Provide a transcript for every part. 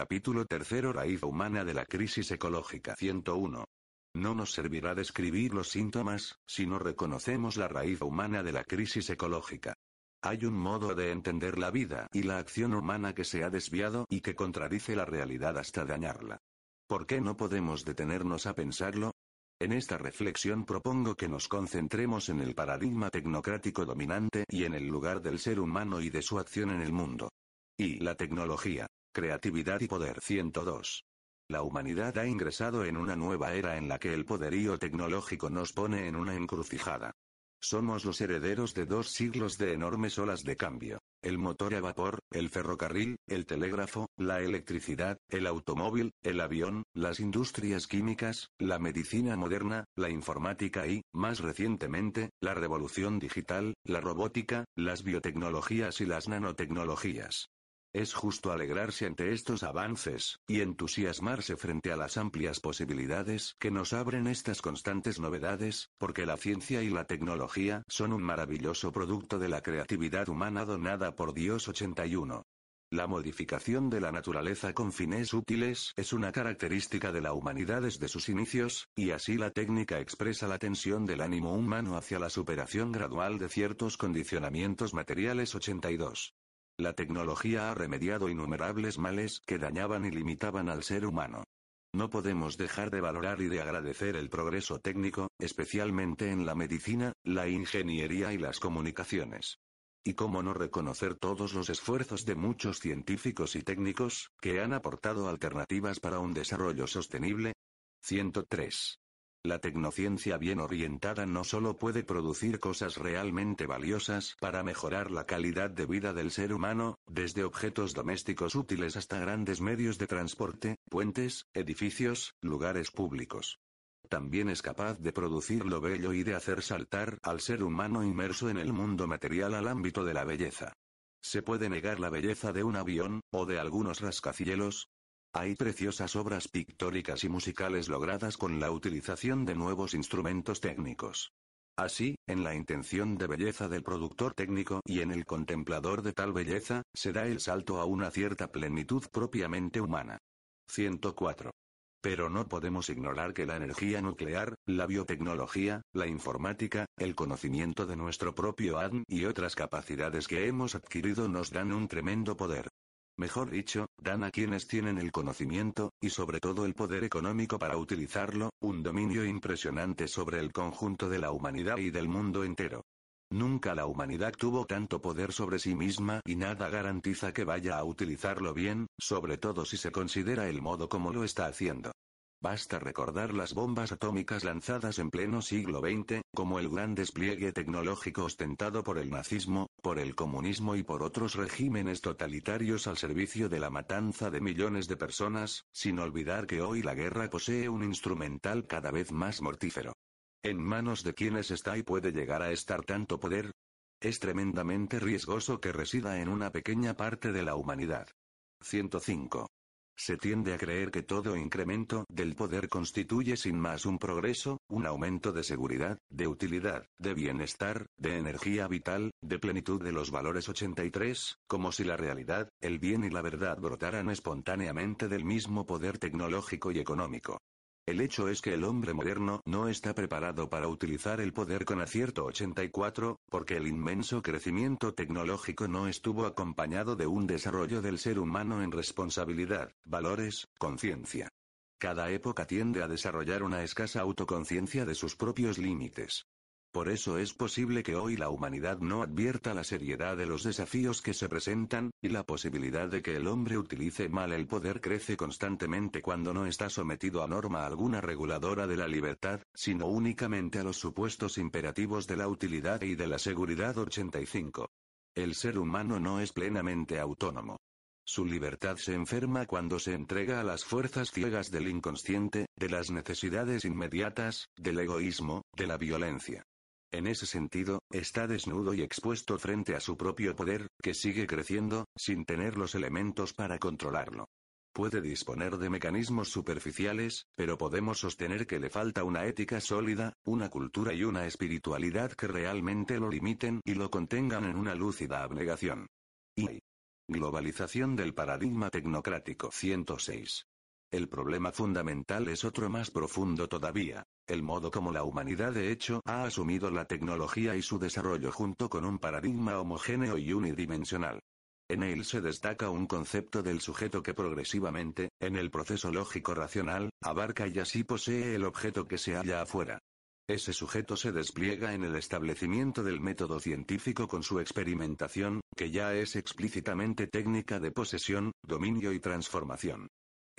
Capítulo tercero Raíz humana de la crisis ecológica 101. No nos servirá describir los síntomas, si no reconocemos la raíz humana de la crisis ecológica. Hay un modo de entender la vida y la acción humana que se ha desviado y que contradice la realidad hasta dañarla. ¿Por qué no podemos detenernos a pensarlo? En esta reflexión propongo que nos concentremos en el paradigma tecnocrático dominante y en el lugar del ser humano y de su acción en el mundo. Y la tecnología, creatividad y poder 102. La humanidad ha ingresado en una nueva era en la que el poderío tecnológico nos pone en una encrucijada. Somos los herederos de dos siglos de enormes olas de cambio. El motor a vapor, el ferrocarril, el telégrafo, la electricidad, el automóvil, el avión, las industrias químicas, la medicina moderna, la informática y, más recientemente, la revolución digital, la robótica, las biotecnologías y las nanotecnologías. Es justo alegrarse ante estos avances, y entusiasmarse frente a las amplias posibilidades que nos abren estas constantes novedades, porque la ciencia y la tecnología son un maravilloso producto de la creatividad humana donada por Dios 81. La modificación de la naturaleza con fines útiles es una característica de la humanidad desde sus inicios, y así la técnica expresa la tensión del ánimo humano hacia la superación gradual de ciertos condicionamientos materiales 82. La tecnología ha remediado innumerables males que dañaban y limitaban al ser humano. No podemos dejar de valorar y de agradecer el progreso técnico, especialmente en la medicina, la ingeniería y las comunicaciones. Y cómo no reconocer todos los esfuerzos de muchos científicos y técnicos, que han aportado alternativas para un desarrollo sostenible. 103. La tecnociencia bien orientada no solo puede producir cosas realmente valiosas para mejorar la calidad de vida del ser humano, desde objetos domésticos útiles hasta grandes medios de transporte, puentes, edificios, lugares públicos. También es capaz de producir lo bello y de hacer saltar al ser humano inmerso en el mundo material al ámbito de la belleza. ¿Se puede negar la belleza de un avión, o de algunos rascacielos? Hay preciosas obras pictóricas y musicales logradas con la utilización de nuevos instrumentos técnicos. Así, en la intención de belleza del productor técnico y en el contemplador de tal belleza, se da el salto a una cierta plenitud propiamente humana. 104. Pero no podemos ignorar que la energía nuclear, la biotecnología, la informática, el conocimiento de nuestro propio ADN y otras capacidades que hemos adquirido nos dan un tremendo poder mejor dicho, dan a quienes tienen el conocimiento, y sobre todo el poder económico para utilizarlo, un dominio impresionante sobre el conjunto de la humanidad y del mundo entero. Nunca la humanidad tuvo tanto poder sobre sí misma y nada garantiza que vaya a utilizarlo bien, sobre todo si se considera el modo como lo está haciendo. Basta recordar las bombas atómicas lanzadas en pleno siglo XX, como el gran despliegue tecnológico ostentado por el nazismo, por el comunismo y por otros regímenes totalitarios al servicio de la matanza de millones de personas, sin olvidar que hoy la guerra posee un instrumental cada vez más mortífero. ¿En manos de quienes está y puede llegar a estar tanto poder? Es tremendamente riesgoso que resida en una pequeña parte de la humanidad. 105. Se tiende a creer que todo incremento del poder constituye sin más un progreso, un aumento de seguridad, de utilidad, de bienestar, de energía vital, de plenitud de los valores 83, como si la realidad, el bien y la verdad brotaran espontáneamente del mismo poder tecnológico y económico. El hecho es que el hombre moderno no está preparado para utilizar el poder con acierto 84, porque el inmenso crecimiento tecnológico no estuvo acompañado de un desarrollo del ser humano en responsabilidad, valores, conciencia. Cada época tiende a desarrollar una escasa autoconciencia de sus propios límites. Por eso es posible que hoy la humanidad no advierta la seriedad de los desafíos que se presentan, y la posibilidad de que el hombre utilice mal el poder crece constantemente cuando no está sometido a norma alguna reguladora de la libertad, sino únicamente a los supuestos imperativos de la utilidad y de la seguridad 85. El ser humano no es plenamente autónomo. Su libertad se enferma cuando se entrega a las fuerzas ciegas del inconsciente, de las necesidades inmediatas, del egoísmo, de la violencia. En ese sentido, está desnudo y expuesto frente a su propio poder, que sigue creciendo, sin tener los elementos para controlarlo. Puede disponer de mecanismos superficiales, pero podemos sostener que le falta una ética sólida, una cultura y una espiritualidad que realmente lo limiten y lo contengan en una lúcida abnegación. Y Globalización del paradigma tecnocrático 106. El problema fundamental es otro más profundo todavía, el modo como la humanidad de hecho ha asumido la tecnología y su desarrollo junto con un paradigma homogéneo y unidimensional. En él se destaca un concepto del sujeto que progresivamente, en el proceso lógico racional, abarca y así posee el objeto que se halla afuera. Ese sujeto se despliega en el establecimiento del método científico con su experimentación, que ya es explícitamente técnica de posesión, dominio y transformación.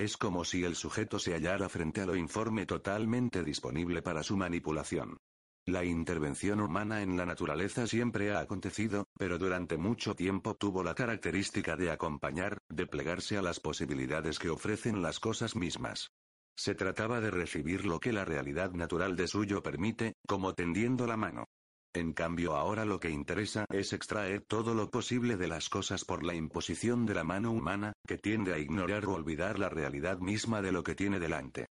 Es como si el sujeto se hallara frente a lo informe totalmente disponible para su manipulación. La intervención humana en la naturaleza siempre ha acontecido, pero durante mucho tiempo tuvo la característica de acompañar, de plegarse a las posibilidades que ofrecen las cosas mismas. Se trataba de recibir lo que la realidad natural de suyo permite, como tendiendo la mano. En cambio ahora lo que interesa es extraer todo lo posible de las cosas por la imposición de la mano humana, que tiende a ignorar o olvidar la realidad misma de lo que tiene delante.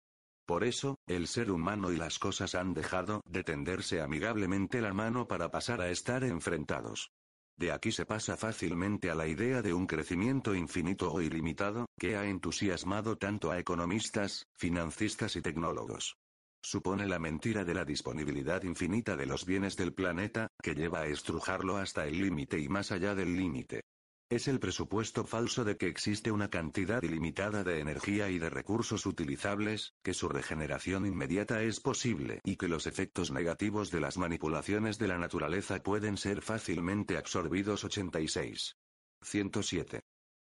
Por eso, el ser humano y las cosas han dejado de tenderse amigablemente la mano para pasar a estar enfrentados. De aquí se pasa fácilmente a la idea de un crecimiento infinito o ilimitado, que ha entusiasmado tanto a economistas, financistas y tecnólogos. Supone la mentira de la disponibilidad infinita de los bienes del planeta, que lleva a estrujarlo hasta el límite y más allá del límite. Es el presupuesto falso de que existe una cantidad ilimitada de energía y de recursos utilizables, que su regeneración inmediata es posible y que los efectos negativos de las manipulaciones de la naturaleza pueden ser fácilmente absorbidos 86. 107.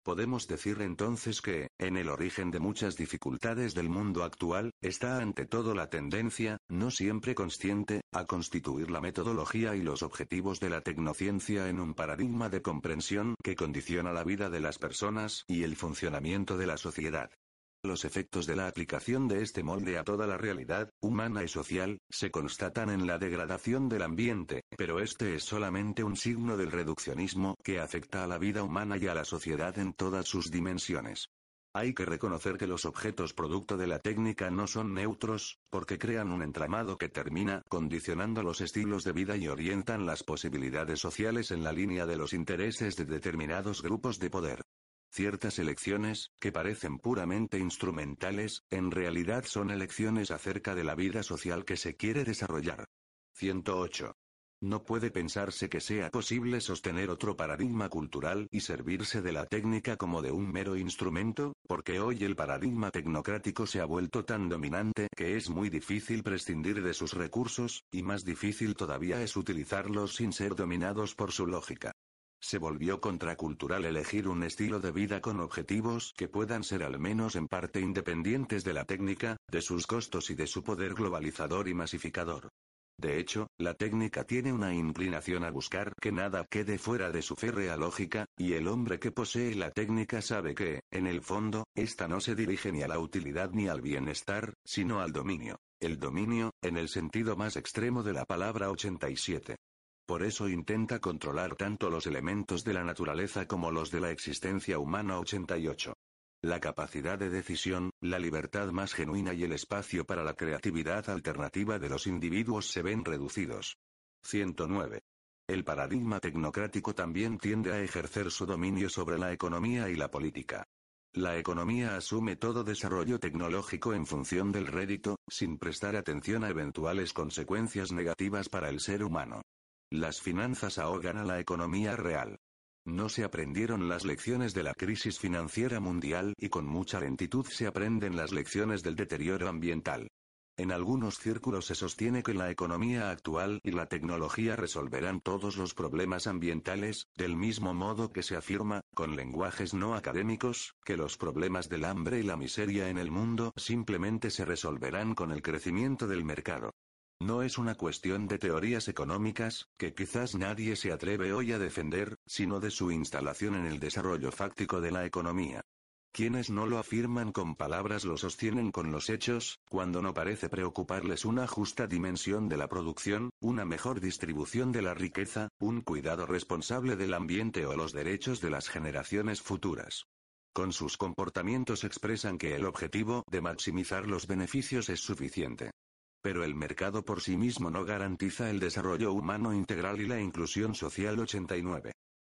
Podemos decir entonces que, en el origen de muchas dificultades del mundo actual, está ante todo la tendencia, no siempre consciente, a constituir la metodología y los objetivos de la tecnociencia en un paradigma de comprensión que condiciona la vida de las personas y el funcionamiento de la sociedad. Los efectos de la aplicación de este molde a toda la realidad, humana y social, se constatan en la degradación del ambiente, pero este es solamente un signo del reduccionismo que afecta a la vida humana y a la sociedad en todas sus dimensiones. Hay que reconocer que los objetos producto de la técnica no son neutros, porque crean un entramado que termina condicionando los estilos de vida y orientan las posibilidades sociales en la línea de los intereses de determinados grupos de poder. Ciertas elecciones, que parecen puramente instrumentales, en realidad son elecciones acerca de la vida social que se quiere desarrollar. 108. No puede pensarse que sea posible sostener otro paradigma cultural y servirse de la técnica como de un mero instrumento, porque hoy el paradigma tecnocrático se ha vuelto tan dominante que es muy difícil prescindir de sus recursos, y más difícil todavía es utilizarlos sin ser dominados por su lógica. Se volvió contracultural elegir un estilo de vida con objetivos que puedan ser al menos en parte independientes de la técnica, de sus costos y de su poder globalizador y masificador. De hecho, la técnica tiene una inclinación a buscar que nada quede fuera de su férrea lógica, y el hombre que posee la técnica sabe que, en el fondo, ésta no se dirige ni a la utilidad ni al bienestar, sino al dominio. El dominio, en el sentido más extremo de la palabra 87. Por eso intenta controlar tanto los elementos de la naturaleza como los de la existencia humana 88. La capacidad de decisión, la libertad más genuina y el espacio para la creatividad alternativa de los individuos se ven reducidos. 109. El paradigma tecnocrático también tiende a ejercer su dominio sobre la economía y la política. La economía asume todo desarrollo tecnológico en función del rédito, sin prestar atención a eventuales consecuencias negativas para el ser humano. Las finanzas ahogan a la economía real. No se aprendieron las lecciones de la crisis financiera mundial y con mucha lentitud se aprenden las lecciones del deterioro ambiental. En algunos círculos se sostiene que la economía actual y la tecnología resolverán todos los problemas ambientales, del mismo modo que se afirma, con lenguajes no académicos, que los problemas del hambre y la miseria en el mundo simplemente se resolverán con el crecimiento del mercado. No es una cuestión de teorías económicas, que quizás nadie se atreve hoy a defender, sino de su instalación en el desarrollo fáctico de la economía. Quienes no lo afirman con palabras lo sostienen con los hechos, cuando no parece preocuparles una justa dimensión de la producción, una mejor distribución de la riqueza, un cuidado responsable del ambiente o los derechos de las generaciones futuras. Con sus comportamientos expresan que el objetivo de maximizar los beneficios es suficiente. Pero el mercado por sí mismo no garantiza el desarrollo humano integral y la inclusión social 89.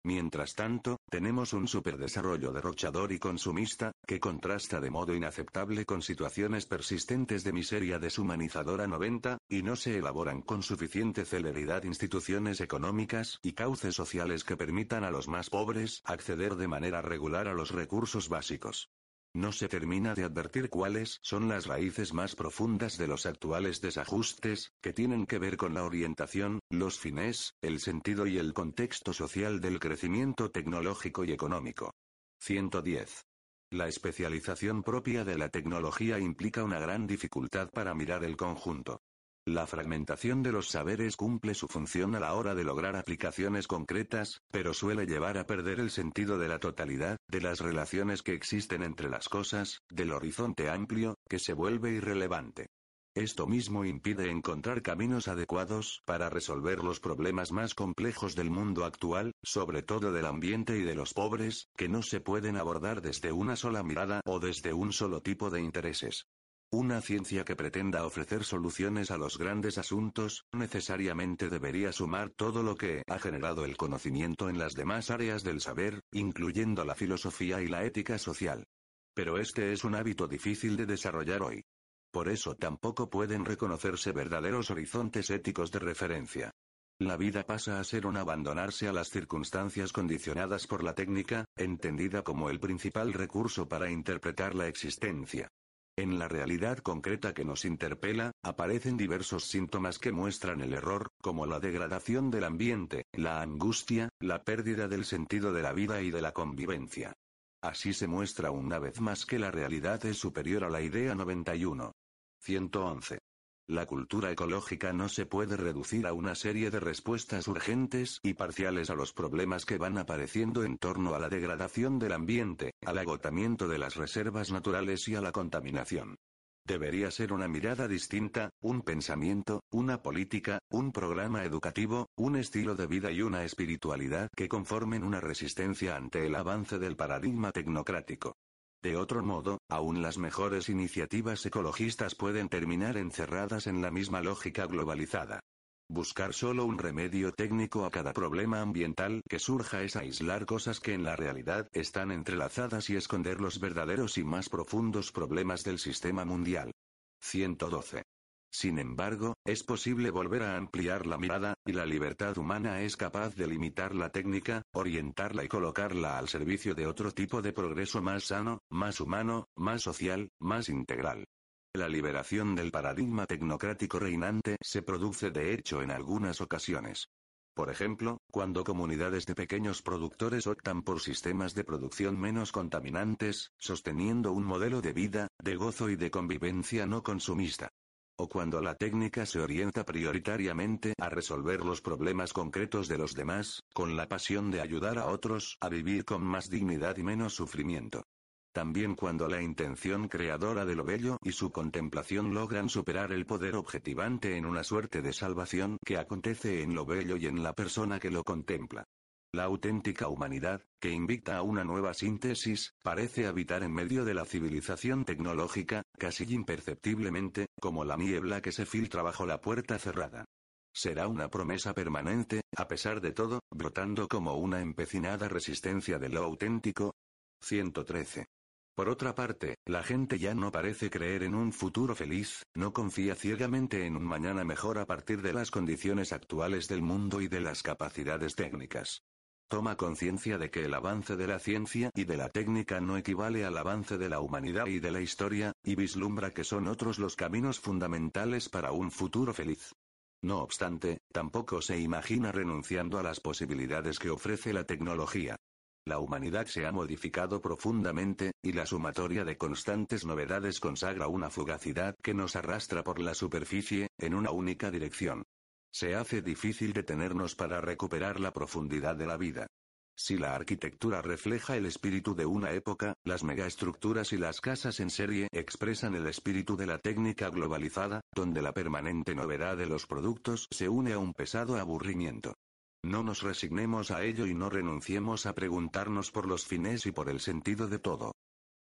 Mientras tanto, tenemos un superdesarrollo derrochador y consumista, que contrasta de modo inaceptable con situaciones persistentes de miseria deshumanizadora 90, y no se elaboran con suficiente celeridad instituciones económicas y cauces sociales que permitan a los más pobres acceder de manera regular a los recursos básicos. No se termina de advertir cuáles son las raíces más profundas de los actuales desajustes, que tienen que ver con la orientación, los fines, el sentido y el contexto social del crecimiento tecnológico y económico. 110. La especialización propia de la tecnología implica una gran dificultad para mirar el conjunto. La fragmentación de los saberes cumple su función a la hora de lograr aplicaciones concretas, pero suele llevar a perder el sentido de la totalidad, de las relaciones que existen entre las cosas, del horizonte amplio, que se vuelve irrelevante. Esto mismo impide encontrar caminos adecuados para resolver los problemas más complejos del mundo actual, sobre todo del ambiente y de los pobres, que no se pueden abordar desde una sola mirada o desde un solo tipo de intereses. Una ciencia que pretenda ofrecer soluciones a los grandes asuntos, necesariamente debería sumar todo lo que ha generado el conocimiento en las demás áreas del saber, incluyendo la filosofía y la ética social. Pero este es un hábito difícil de desarrollar hoy. Por eso tampoco pueden reconocerse verdaderos horizontes éticos de referencia. La vida pasa a ser un abandonarse a las circunstancias condicionadas por la técnica, entendida como el principal recurso para interpretar la existencia. En la realidad concreta que nos interpela, aparecen diversos síntomas que muestran el error, como la degradación del ambiente, la angustia, la pérdida del sentido de la vida y de la convivencia. Así se muestra una vez más que la realidad es superior a la idea 91. 111. La cultura ecológica no se puede reducir a una serie de respuestas urgentes y parciales a los problemas que van apareciendo en torno a la degradación del ambiente, al agotamiento de las reservas naturales y a la contaminación. Debería ser una mirada distinta, un pensamiento, una política, un programa educativo, un estilo de vida y una espiritualidad que conformen una resistencia ante el avance del paradigma tecnocrático. De otro modo, aún las mejores iniciativas ecologistas pueden terminar encerradas en la misma lógica globalizada. Buscar solo un remedio técnico a cada problema ambiental que surja es aislar cosas que en la realidad están entrelazadas y esconder los verdaderos y más profundos problemas del sistema mundial. 112. Sin embargo, es posible volver a ampliar la mirada, y la libertad humana es capaz de limitar la técnica, orientarla y colocarla al servicio de otro tipo de progreso más sano, más humano, más social, más integral. La liberación del paradigma tecnocrático reinante se produce de hecho en algunas ocasiones. Por ejemplo, cuando comunidades de pequeños productores optan por sistemas de producción menos contaminantes, sosteniendo un modelo de vida, de gozo y de convivencia no consumista o cuando la técnica se orienta prioritariamente a resolver los problemas concretos de los demás, con la pasión de ayudar a otros a vivir con más dignidad y menos sufrimiento. También cuando la intención creadora de lo bello y su contemplación logran superar el poder objetivante en una suerte de salvación que acontece en lo bello y en la persona que lo contempla. La auténtica humanidad, que invita a una nueva síntesis, parece habitar en medio de la civilización tecnológica, casi imperceptiblemente, como la niebla que se filtra bajo la puerta cerrada. Será una promesa permanente, a pesar de todo, brotando como una empecinada resistencia de lo auténtico. 113. Por otra parte, la gente ya no parece creer en un futuro feliz, no confía ciegamente en un mañana mejor a partir de las condiciones actuales del mundo y de las capacidades técnicas. Toma conciencia de que el avance de la ciencia y de la técnica no equivale al avance de la humanidad y de la historia, y vislumbra que son otros los caminos fundamentales para un futuro feliz. No obstante, tampoco se imagina renunciando a las posibilidades que ofrece la tecnología. La humanidad se ha modificado profundamente, y la sumatoria de constantes novedades consagra una fugacidad que nos arrastra por la superficie, en una única dirección. Se hace difícil detenernos para recuperar la profundidad de la vida. Si la arquitectura refleja el espíritu de una época, las megaestructuras y las casas en serie expresan el espíritu de la técnica globalizada, donde la permanente novedad de los productos se une a un pesado aburrimiento. No nos resignemos a ello y no renunciemos a preguntarnos por los fines y por el sentido de todo.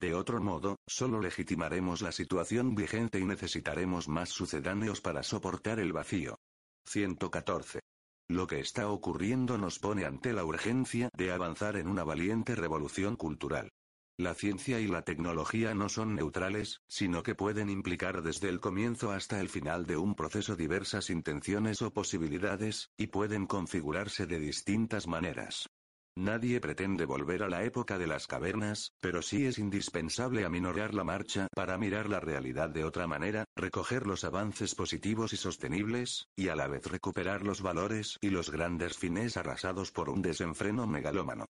De otro modo, solo legitimaremos la situación vigente y necesitaremos más sucedáneos para soportar el vacío. 114. Lo que está ocurriendo nos pone ante la urgencia de avanzar en una valiente revolución cultural. La ciencia y la tecnología no son neutrales, sino que pueden implicar desde el comienzo hasta el final de un proceso diversas intenciones o posibilidades, y pueden configurarse de distintas maneras. Nadie pretende volver a la época de las cavernas, pero sí es indispensable aminorar la marcha para mirar la realidad de otra manera, recoger los avances positivos y sostenibles, y a la vez recuperar los valores y los grandes fines arrasados por un desenfreno megalómano.